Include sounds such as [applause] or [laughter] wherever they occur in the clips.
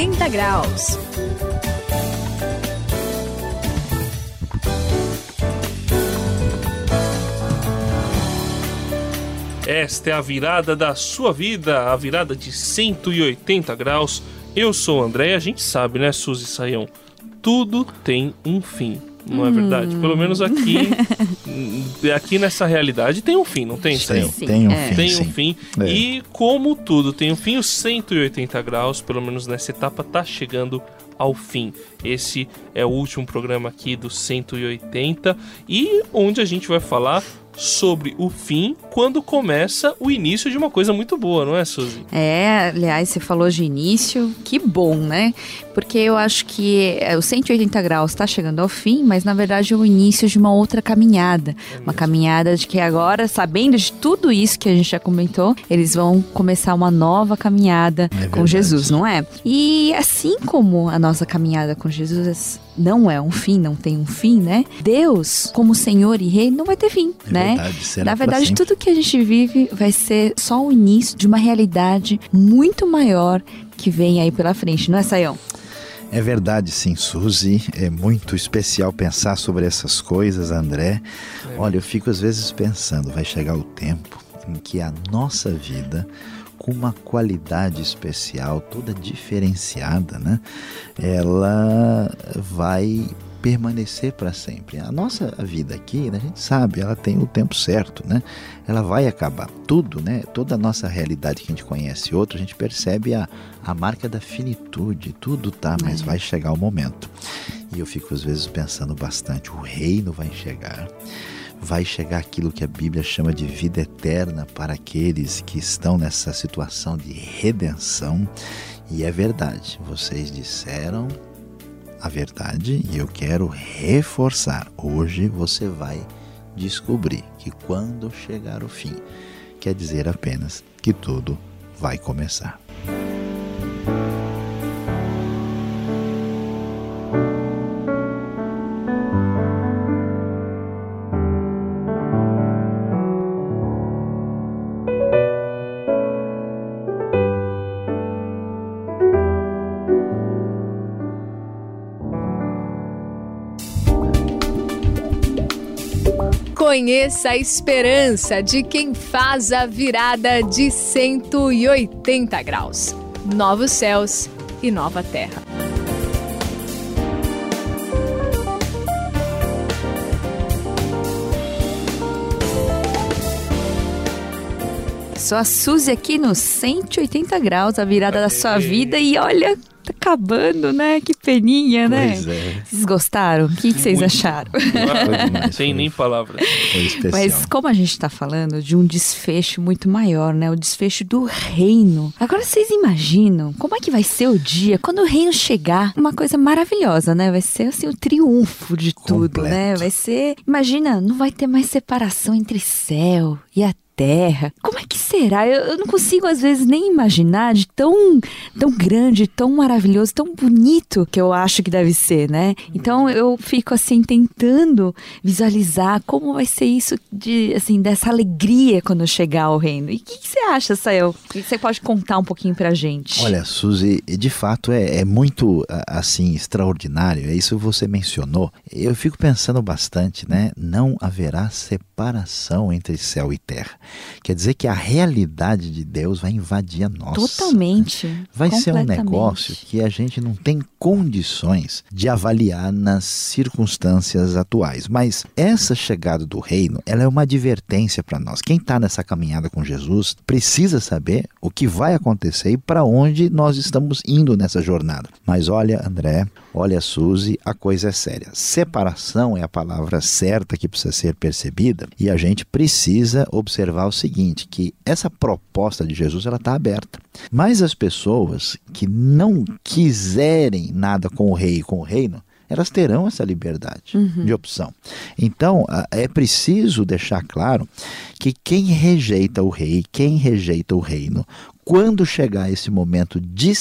180 graus. Esta é a virada da sua vida, a virada de 180 graus. Eu sou o André a gente sabe, né, Suzy Saião? Tudo tem um fim não é verdade? Pelo menos aqui, [laughs] aqui nessa realidade tem um fim, não tem? Tem, tem um é. fim. Tem um fim. É. E como tudo tem um fim, os 180 graus, pelo menos nessa etapa, tá chegando ao fim. Esse é o último programa aqui do 180 e onde a gente vai falar sobre o fim quando começa o início de uma coisa muito boa, não é, Suzy? É, aliás, você falou de início, que bom, né? Porque eu acho que é, o 180 graus está chegando ao fim, mas na verdade é o início de uma outra caminhada. É uma caminhada de que agora, sabendo de tudo isso que a gente já comentou, eles vão começar uma nova caminhada é com Jesus, não é? E assim como a nossa caminhada com Jesus não é um fim, não tem um fim, né? Deus, como Senhor e Rei, não vai ter fim, é né? Verdade, Na verdade, tudo que a gente vive vai ser só o início de uma realidade muito maior que vem aí pela frente, não é, Sayão? É verdade, sim, Suzy. É muito especial pensar sobre essas coisas, André. É. Olha, eu fico às vezes pensando, vai chegar o tempo em que a nossa vida com uma qualidade especial, toda diferenciada, né? Ela vai permanecer para sempre. A nossa vida aqui, né, a gente sabe, ela tem o tempo certo, né? Ela vai acabar. Tudo, né? Toda a nossa realidade que a gente conhece outra, a gente percebe a, a marca da finitude. Tudo tá, mas é. vai chegar o momento. E eu fico às vezes pensando bastante, o reino vai chegar vai chegar aquilo que a Bíblia chama de vida eterna para aqueles que estão nessa situação de redenção. E é verdade, vocês disseram a verdade e eu quero reforçar. Hoje você vai descobrir que quando chegar o fim, quer dizer apenas que tudo vai começar. Conheça a esperança de quem faz a virada de 180 graus. Novos céus e nova terra. Sou a Suzy aqui no 180 graus, a virada da sua vida e olha, tá acabando, né? Que peninha, né? Pois é. Vocês gostaram? O que, que vocês acharam? Não tem nem palavras. Mas como a gente tá falando de um desfecho muito maior, né? O desfecho do reino. Agora vocês imaginam como é que vai ser o dia quando o reino chegar? Uma coisa maravilhosa, né? Vai ser assim o triunfo de tudo, né? Completo. né? Vai ser, imagina, não vai ter mais separação entre céu e a terra. Como é que será? Eu, eu, não consigo às vezes nem imaginar de tão, tão grande, tão maravilhoso, tão bonito que eu acho que deve ser, né? Então eu fico assim tentando visualizar como vai ser isso de assim dessa alegria quando chegar ao reino. E o que, que, você acha, Sael? Você pode contar um pouquinho pra gente? Olha, Suzy, de fato é, é muito assim extraordinário. É isso que você mencionou. Eu fico pensando bastante, né? Não haverá separação entre céu e terra. Quer dizer que a realidade de Deus vai invadir a nossa. Totalmente. Vai ser um negócio que a gente não tem condições de avaliar nas circunstâncias atuais. Mas essa chegada do reino, ela é uma advertência para nós. Quem está nessa caminhada com Jesus precisa saber o que vai acontecer e para onde nós estamos indo nessa jornada. Mas olha, André, olha, Suzy, a coisa é séria. Separação é a palavra certa que precisa ser percebida e a gente precisa observar o seguinte, que essa proposta de Jesus ela está aberta. Mas as pessoas que não quiserem nada com o rei e com o reino, elas terão essa liberdade uhum. de opção. Então, é preciso deixar claro que quem rejeita o rei, quem rejeita o reino, quando chegar esse momento de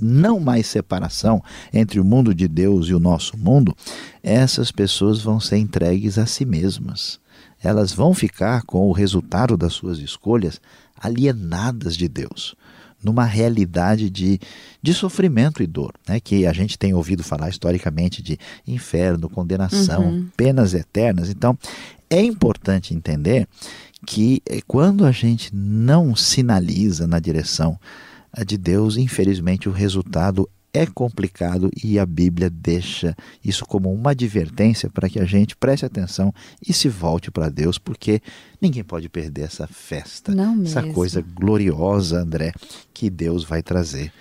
não mais separação entre o mundo de Deus e o nosso mundo, essas pessoas vão ser entregues a si mesmas elas vão ficar com o resultado das suas escolhas alienadas de Deus. numa realidade de, de sofrimento e dor, né? que a gente tem ouvido falar historicamente de inferno, condenação, Uhum. penas eternas. Então, é importante entender que eh, quando a gente não sinaliza na direção eh, de Deus, infelizmente o resultado é complicado e a Bíblia deixa isso como uma advertência para que a gente preste atenção e se volte para Deus, porque ninguém pode perder essa festa, Não essa coisa gloriosa, André, que Deus vai trazer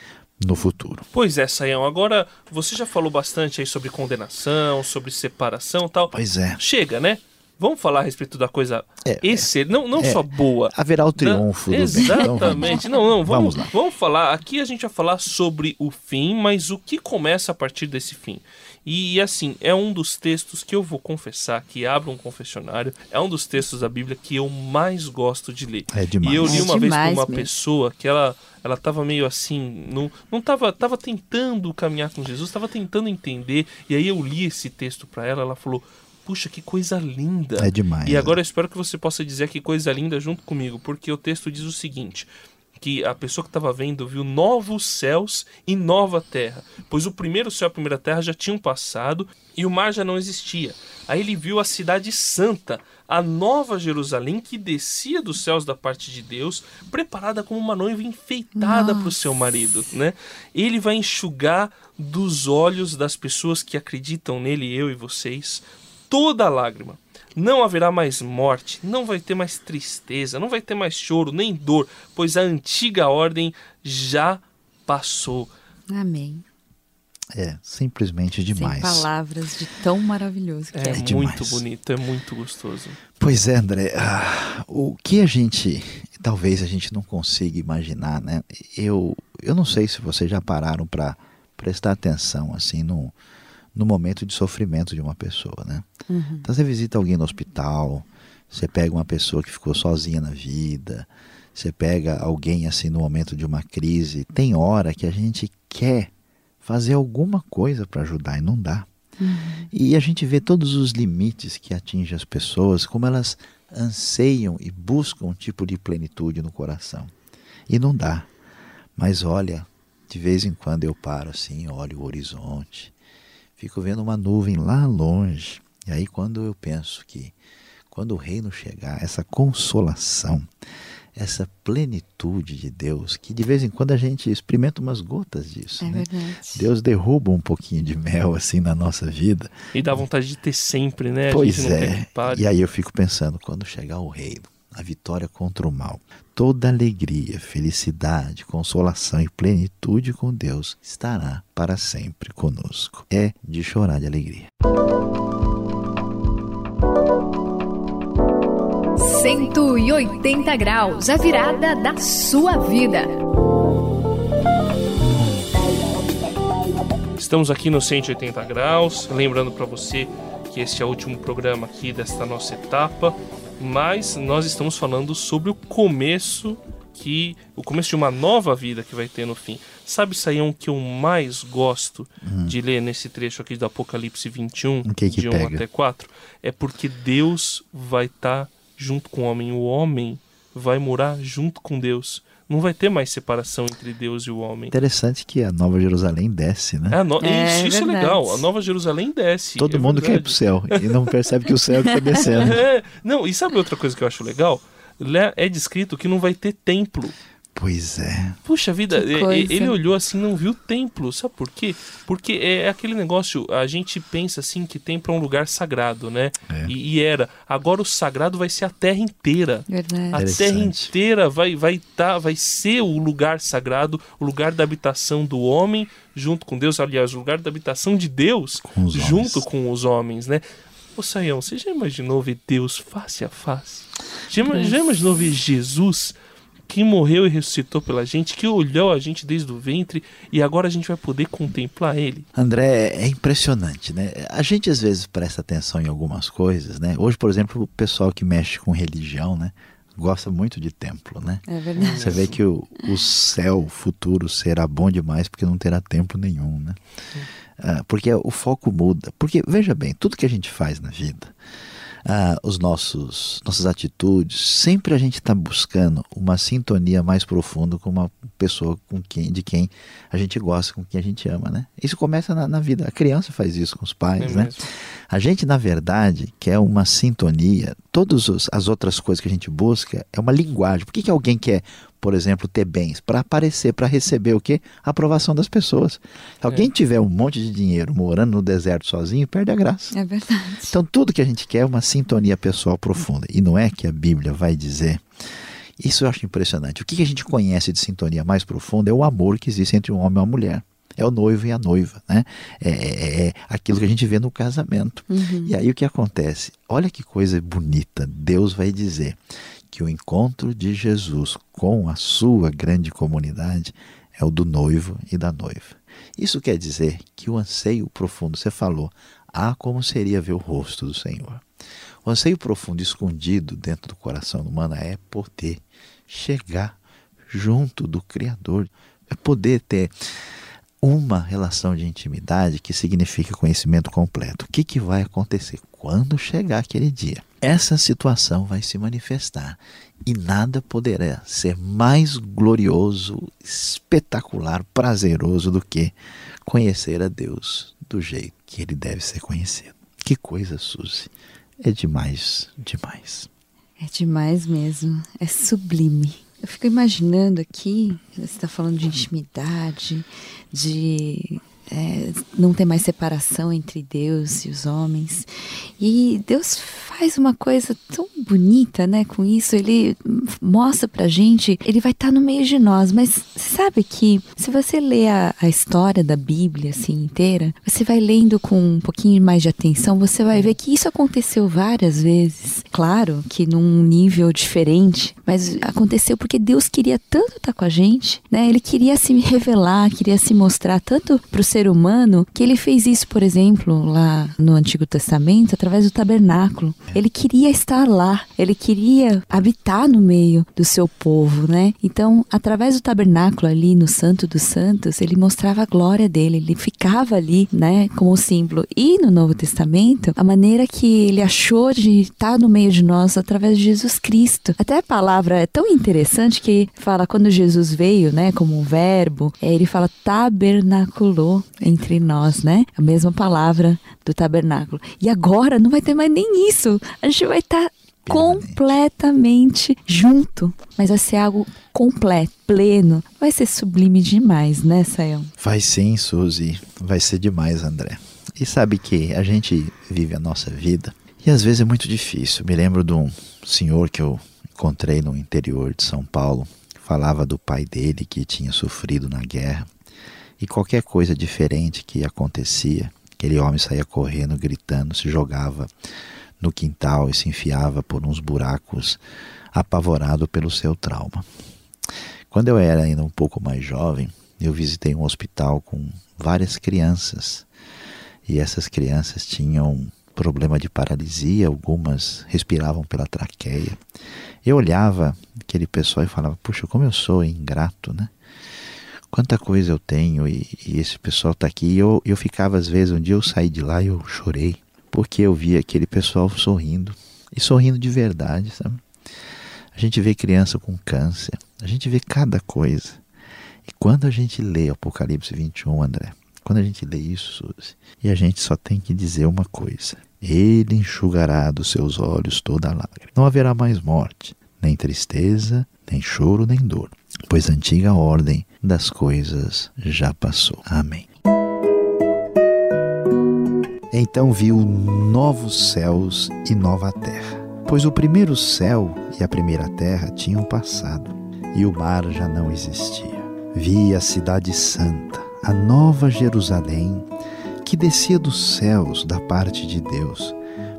no futuro. Pois é, Saião. Agora, você já falou bastante aí sobre condenação, sobre separação e tal. Pois é, Chega, né? Vamos falar a respeito da coisa É, excelente, não, não é. só boa. haverá o triunfo do bem. Então, Exatamente. Não, não, vamos, Vamos lá. vamos falar. Aqui a gente vai falar sobre o fim, mas o que começa a partir desse fim. E assim, é um dos textos que eu vou confessar, que abre um confessionário, é um dos textos da Bíblia que eu mais gosto de ler. É demais. E eu li É uma vez com uma mesmo. pessoa que ela ela tava meio assim, não, não tava, tava tentando caminhar com Jesus, tava tentando entender. E aí eu li esse texto para ela, ela falou: "Puxa, que coisa linda". É demais. E agora eu espero que você possa dizer que coisa linda junto comigo, porque o texto diz o seguinte: que a pessoa que estava vendo viu novos céus e nova terra, pois o primeiro céu e a primeira terra já tinham passado e o mar já não existia. Aí ele viu a cidade santa, a nova Jerusalém que descia dos céus da parte de Deus, preparada como uma noiva enfeitada para o seu marido, né? Ele vai enxugar dos olhos das pessoas que acreditam nele, eu e vocês, toda lágrima. Não haverá mais morte, não vai ter mais tristeza, não vai ter mais choro, nem dor, pois a antiga ordem já passou. Amém. É simplesmente demais. Sem palavras de tão maravilhoso que É, é. demais. muito bonito, é muito gostoso. Pois é, André. ah, o que a gente, talvez a gente não consiga imaginar, né? Eu, eu não sei se vocês já pararam para prestar atenção assim no, no momento de sofrimento de uma pessoa, né? Uhum. Então você visita alguém no hospital, você pega uma pessoa que ficou sozinha na vida, você pega alguém assim no momento de uma crise. Tem hora que a gente quer fazer alguma coisa para ajudar e não dá. E a gente vê todos os limites que atingem as pessoas, como elas anseiam e buscam um tipo de plenitude no coração. E não dá. Mas olha, de vez em quando eu paro assim, olho o horizonte, fico vendo uma nuvem lá longe. E aí quando eu penso que quando o reino chegar, essa consolação, essa plenitude de Deus, que de vez em quando a gente experimenta umas gotas disso, É né? verdade. Deus derruba um pouquinho de mel assim na nossa vida. E dá vontade de ter sempre, né? a Pois é. E aí eu fico pensando, quando chegar o reino, a vitória contra o mal, toda alegria, felicidade, consolação e plenitude com Deus estará para sempre conosco. É de chorar de alegria. 180 graus, a virada da sua vida. Estamos aqui no 180 graus, lembrando para você que este é o último programa aqui desta nossa etapa, mas nós estamos falando sobre o começo que o começo de uma nova vida que vai ter no fim. Sabe, Saião, que eu mais gosto de ler nesse trecho aqui do Apocalipse 21, O que que de 1 pega? até 4? É porque Deus vai estar junto com o homem. O homem vai morar junto com Deus. Não vai ter mais separação entre Deus e o homem. Interessante que a Nova Jerusalém desce, né? É, a no- É, isso, isso é verdade. legal. A Nova Jerusalém desce. Todo é mundo quer ir verdade. pro céu e não percebe que o céu está descendo. [laughs] É, não, e sabe outra coisa que eu acho legal? Lá É descrito que não vai ter templo. Pois é. Puxa vida, ele olhou assim, não viu templo. Sabe por quê? Porque é aquele negócio, a gente pensa assim que templo é um lugar sagrado, né? É. E, e era. Agora o sagrado vai ser a terra inteira. Verdade. A terra inteira vai vai tá, vai ser o lugar sagrado, o lugar da habitação do homem junto com Deus, aliás, o lugar da habitação de Deus Com junto homens. com os homens, né? Ô Saião, você já imaginou ver Deus face a face? Já, já imaginou ver Jesus que morreu e ressuscitou pela gente, que olhou a gente desde o ventre e agora a gente vai poder contemplar ele? André, é impressionante, né? A gente às vezes presta atenção em algumas coisas, né? Hoje, por exemplo, o pessoal que mexe com religião, né? Gosta muito de templo, né? É verdade. Você vê que o, o céu futuro será bom demais porque não terá templo nenhum, né? Ah, porque o foco muda. Porque, veja bem, tudo que a gente faz na vida, ah, os nossos nossas atitudes, sempre a gente está buscando uma sintonia mais profunda com uma pessoa com quem, de quem a gente gosta, com quem a gente ama, né? Isso começa na, na vida. A criança faz isso com os pais, é né? A gente, na verdade, quer uma sintonia. Todas as outras coisas que a gente busca é uma linguagem. Por que, que alguém quer por exemplo, ter bens, para aparecer, para receber o quê? A aprovação das pessoas. Se alguém é. tiver um monte de dinheiro morando no deserto sozinho, perde a graça. É verdade. Então, tudo que a gente quer é uma sintonia pessoal profunda. E não é que a Bíblia vai dizer. Isso eu acho impressionante. O que a gente conhece de sintonia mais profunda é o amor que existe entre um homem e uma mulher é o noivo e a noiva, né? É, é, é aquilo que a gente vê no casamento. Uhum. E aí o que acontece? Olha que coisa bonita. Deus vai dizer que o encontro de Jesus com a sua grande comunidade é o do noivo e da noiva. Isso quer dizer que o anseio profundo, você falou, ah, como seria ver o rosto do Senhor. O anseio profundo escondido dentro do coração humano é poder chegar junto do Criador, é poder ter uma relação de intimidade que significa conhecimento completo. O que, que vai acontecer quando chegar aquele dia? Essa situação vai se manifestar e nada poderá ser mais glorioso, espetacular, prazeroso do que conhecer a Deus do jeito que ele deve ser conhecido. Que coisa, Suzy. É demais, demais. É demais mesmo. É sublime. Eu fico imaginando aqui, você está falando de intimidade, de é, não ter mais separação entre Deus e os homens. E Deus faz uma coisa tão bonita, né, com isso. Ele mostra pra gente, ele vai estar tá no meio de nós. Mas sabe que se você lê a, a, história da Bíblia assim inteira, você vai lendo com um pouquinho mais de atenção, você vai ver que isso aconteceu várias vezes. Claro que num nível diferente, mas aconteceu porque Deus queria tanto estar tá com a gente, né? Ele queria se revelar, queria se mostrar tanto pro ser humano que ele fez isso, por exemplo, lá no Antigo Testamento, através do tabernáculo. Ele queria estar lá, ele queria habitar no meio do seu povo, né? Então, através do tabernáculo ali no Santo dos Santos, ele mostrava a glória dele, ele ficava ali, né, como símbolo. E no Novo Testamento, a maneira que ele achou de estar no meio de nós através de Jesus Cristo. Até a palavra é tão interessante que fala quando Jesus veio, né, como um verbo, é, ele fala tabernaculou entre nós, né? A mesma palavra do tabernáculo. E agora não vai ter mais nem isso. A gente vai estar tá completamente junto. Mas vai ser algo completo, pleno. Vai ser sublime demais, né, Sayão? Vai sim, Suzy. Vai ser demais, André. E sabe que a gente vive a nossa vida e às vezes é muito difícil. Me lembro de um senhor que eu encontrei no interior de São Paulo. Falava do pai dele que tinha sofrido na guerra e qualquer coisa diferente que acontecia, aquele homem saía correndo, gritando, se jogava no quintal e se enfiava por uns buracos, apavorado pelo seu trauma. Quando eu era ainda um pouco mais jovem, eu visitei um hospital com várias crianças e essas crianças tinham problema de paralisia, algumas respiravam pela traqueia. Eu olhava aquele pessoal e falava: Puxa, como eu sou ingrato, né? Quanta coisa eu tenho e, e esse pessoal está aqui. E eu, eu ficava, às vezes, um dia eu saí de lá e eu chorei, porque eu via aquele pessoal sorrindo, e sorrindo de verdade, sabe? A gente vê criança com câncer, a gente vê cada coisa. E quando a gente lê Apocalipse 21, André, quando a gente lê isso, Suzy, e a gente só tem que dizer uma coisa: Ele enxugará dos seus olhos toda lágrima. Não haverá mais morte, nem tristeza, nem choro, nem dor, pois a antiga ordem das coisas já passou. Amém. Então viu novos céus e nova terra, pois o primeiro céu e a primeira terra tinham passado, e o mar já não existia. Vi a cidade santa, a nova Jerusalém, que descia dos céus da parte de Deus,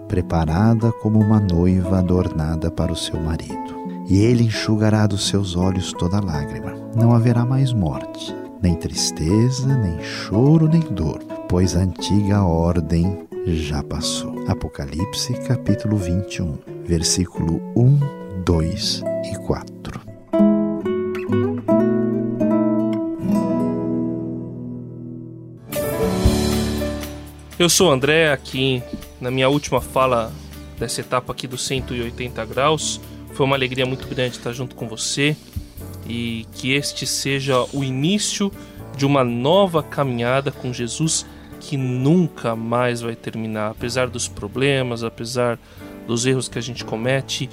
preparada como uma noiva adornada para o seu marido e ele enxugará dos seus olhos toda lágrima. Não haverá mais morte, nem tristeza, nem choro, nem dor, pois a antiga ordem já passou. Apocalipse, capítulo 21, versículo 1, 2 e 4. Eu sou o André, aqui na minha última fala dessa etapa aqui dos 180 graus. Foi uma alegria muito grande estar junto com você e que este seja o início de uma nova caminhada com Jesus que nunca mais vai terminar, apesar dos problemas, apesar dos erros que a gente comete.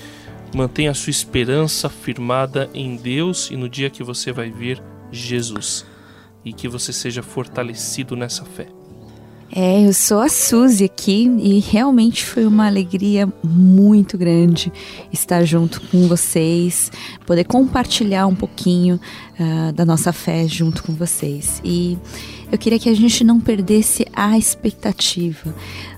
Mantenha a sua esperança firmada em Deus e no dia que você vai ver Jesus. E que você seja fortalecido nessa fé. É, eu sou a Suzy aqui e realmente foi uma alegria muito grande estar junto com vocês, poder compartilhar um pouquinho uh, da nossa fé junto com vocês. E eu queria que a gente não perdesse a expectativa,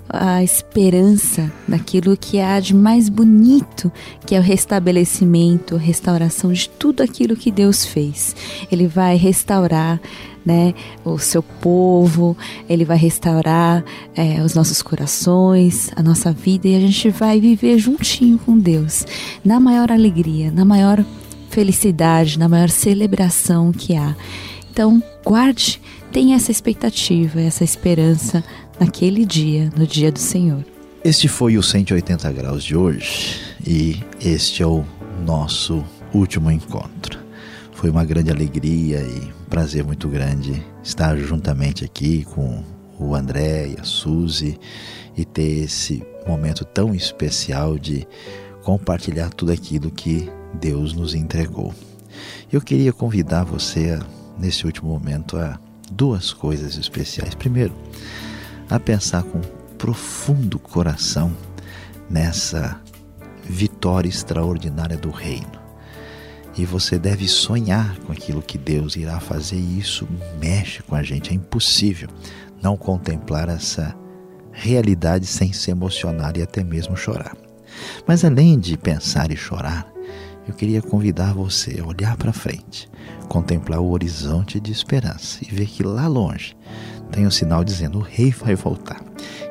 a esperança naquilo que há de mais bonito, que é o restabelecimento, a restauração de tudo aquilo que Deus fez. Ele vai restaurar né, o seu povo, ele vai restaurar é, os nossos corações, a nossa vida e a gente vai viver juntinho com Deus, na maior alegria, na maior felicidade, na maior celebração que há. Então, guarde, tenha essa expectativa, essa esperança naquele dia, no dia do Senhor. Este foi o 180 graus de hoje e este é o nosso último encontro. Foi uma grande alegria e prazer muito grande estar juntamente aqui com o André e a Suzy e ter esse momento tão especial de compartilhar tudo aquilo que Deus nos entregou. Eu queria convidar você, nesse último momento, a duas coisas especiais. Primeiro, a pensar com profundo coração nessa vitória extraordinária do Reino e você deve sonhar com aquilo que Deus irá fazer, e isso mexe com a gente. É impossível não contemplar essa realidade sem se emocionar e até mesmo chorar. Mas além de pensar e chorar, eu queria convidar você a olhar para frente, contemplar o horizonte de esperança e ver que lá longe tem um sinal dizendo: o rei vai voltar.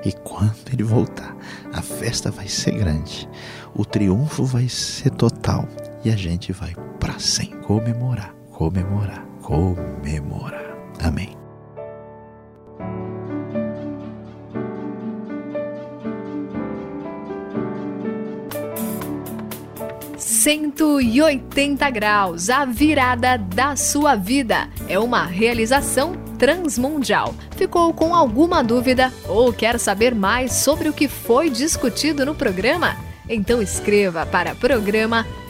E quando ele voltar, a festa vai ser grande, o triunfo vai ser total e a gente vai para sempre comemorar, comemorar, comemorar. Amém. Cento e oitenta graus, a virada da sua vida. É uma realização transmundial. Ficou com alguma dúvida ou quer saber mais sobre o que foi discutido no programa? Então escreva para programa